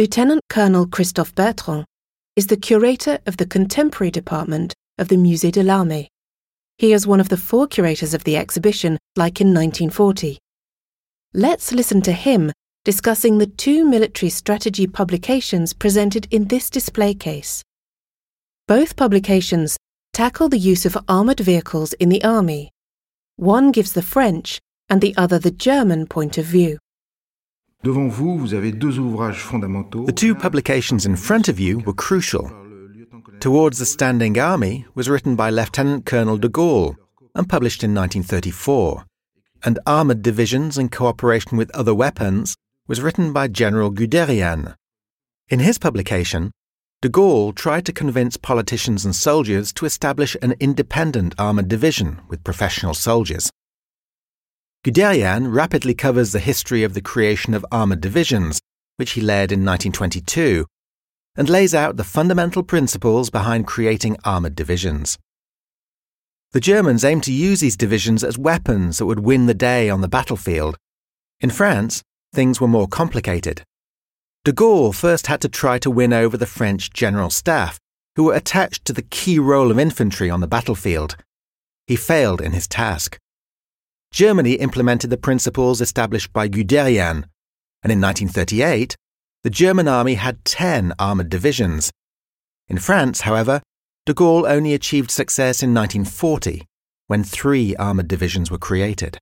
Lieutenant Colonel Christophe Bertrand is the curator of the Contemporary Department of the Musée de l'Armée. He is one of the four curators of the exhibition, like in 1940. Let's listen to him discussing the two military strategy publications presented in this display case. Both publications tackle the use of armoured vehicles in the army. One gives the French and the other the German point of view. The two publications in front of you were crucial. Towards the Standing Army was written by Lieutenant Colonel de Gaulle and published in 1934, and Armoured Divisions in Cooperation with Other Weapons was written by General Guderian. In his publication, de Gaulle tried to convince politicians and soldiers to establish an independent armoured division with professional soldiers. Guderian rapidly covers the history of the creation of armoured divisions, which he led in 1922, and lays out the fundamental principles behind creating armoured divisions. The Germans aimed to use these divisions as weapons that would win the day on the battlefield. In France, things were more complicated. De Gaulle first had to try to win over the French General Staff, who were attached to the key role of infantry on the battlefield. He failed in his task. Germany implemented the principles established by Guderian, and in 1938, the German army had 10 armoured divisions. In France, however, de Gaulle only achieved success in 1940, when three armoured divisions were created.